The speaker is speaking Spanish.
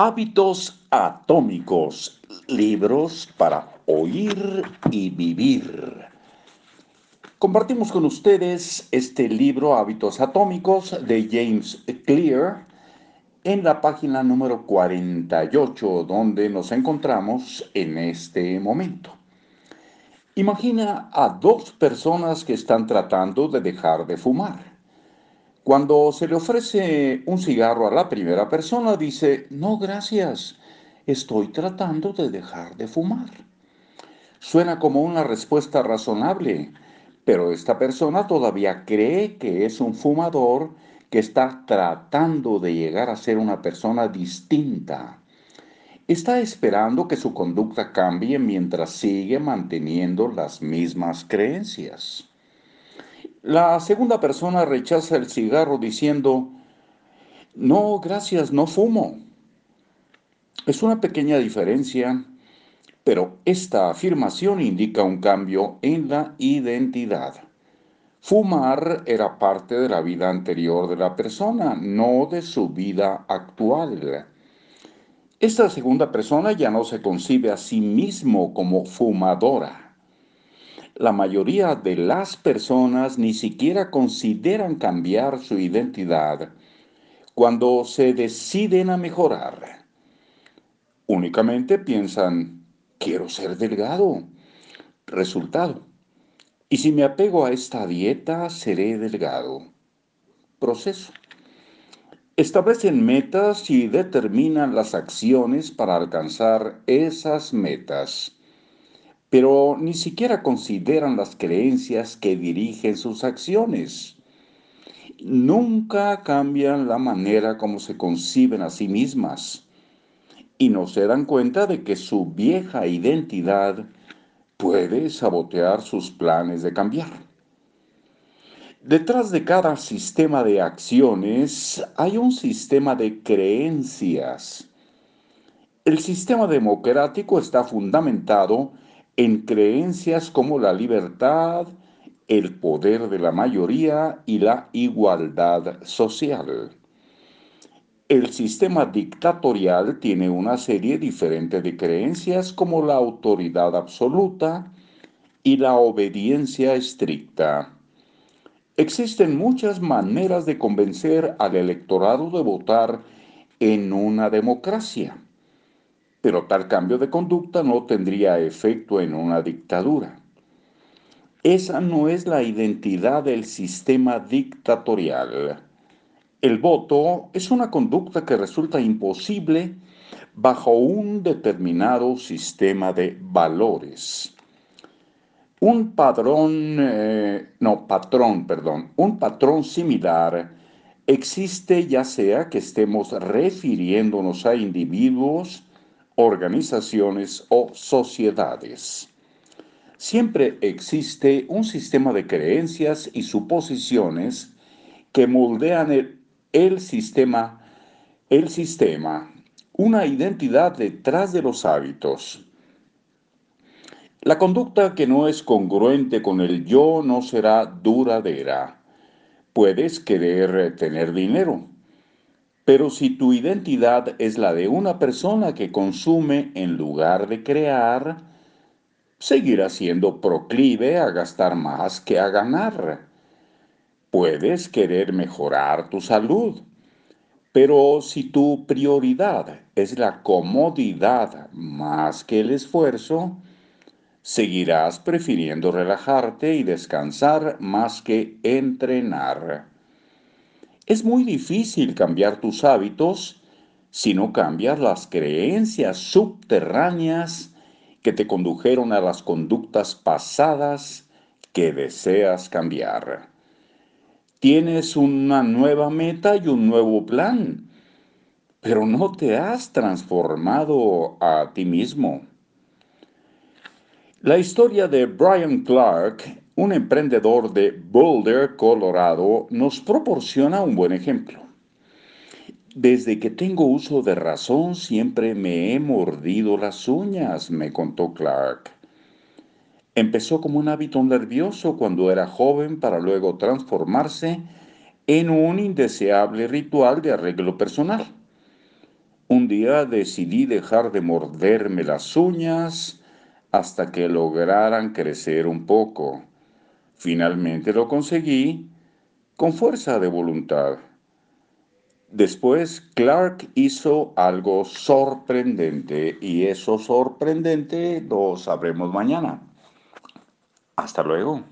Hábitos atómicos, libros para oír y vivir. Compartimos con ustedes este libro Hábitos atómicos de James Clear en la página número 48 donde nos encontramos en este momento. Imagina a dos personas que están tratando de dejar de fumar. Cuando se le ofrece un cigarro a la primera persona, dice, no, gracias, estoy tratando de dejar de fumar. Suena como una respuesta razonable, pero esta persona todavía cree que es un fumador que está tratando de llegar a ser una persona distinta está esperando que su conducta cambie mientras sigue manteniendo las mismas creencias. La segunda persona rechaza el cigarro diciendo, no, gracias, no fumo. Es una pequeña diferencia, pero esta afirmación indica un cambio en la identidad. Fumar era parte de la vida anterior de la persona, no de su vida actual. Esta segunda persona ya no se concibe a sí mismo como fumadora. La mayoría de las personas ni siquiera consideran cambiar su identidad cuando se deciden a mejorar. Únicamente piensan, quiero ser delgado. Resultado. Y si me apego a esta dieta, seré delgado. Proceso. Establecen metas y determinan las acciones para alcanzar esas metas, pero ni siquiera consideran las creencias que dirigen sus acciones. Nunca cambian la manera como se conciben a sí mismas y no se dan cuenta de que su vieja identidad puede sabotear sus planes de cambiar. Detrás de cada sistema de acciones hay un sistema de creencias. El sistema democrático está fundamentado en creencias como la libertad, el poder de la mayoría y la igualdad social. El sistema dictatorial tiene una serie diferente de creencias como la autoridad absoluta y la obediencia estricta. Existen muchas maneras de convencer al electorado de votar en una democracia, pero tal cambio de conducta no tendría efecto en una dictadura. Esa no es la identidad del sistema dictatorial. El voto es una conducta que resulta imposible bajo un determinado sistema de valores. Un padrón, eh, no, patrón, perdón, un patrón similar existe ya sea que estemos refiriéndonos a individuos, organizaciones o sociedades. Siempre existe un sistema de creencias y suposiciones que moldean el, sistema, el sistema, una identidad detrás de los hábitos. La conducta que no es congruente con el yo no será duradera. Puedes querer tener dinero, pero si tu identidad es la de una persona que consume en lugar de crear, seguirás siendo proclive a gastar más que a ganar. Puedes querer mejorar tu salud, pero si tu prioridad es la comodidad más que el esfuerzo, seguirás prefiriendo relajarte y descansar más que entrenar. Es muy difícil cambiar tus hábitos si no cambias las creencias subterráneas que te condujeron a las conductas pasadas que deseas cambiar. Tienes una nueva meta y un nuevo plan, pero no te has transformado a ti mismo. La historia de Brian Clark, un emprendedor de Boulder, Colorado, nos proporciona un buen ejemplo. Desde que tengo uso de razón siempre me he mordido las uñas, me contó Clark. Empezó como un hábito nervioso cuando era joven para luego transformarse en un indeseable ritual de arreglo personal. Un día decidí dejar de morderme las uñas hasta que lograran crecer un poco. Finalmente lo conseguí con fuerza de voluntad. Después Clark hizo algo sorprendente y eso sorprendente lo sabremos mañana. Hasta luego.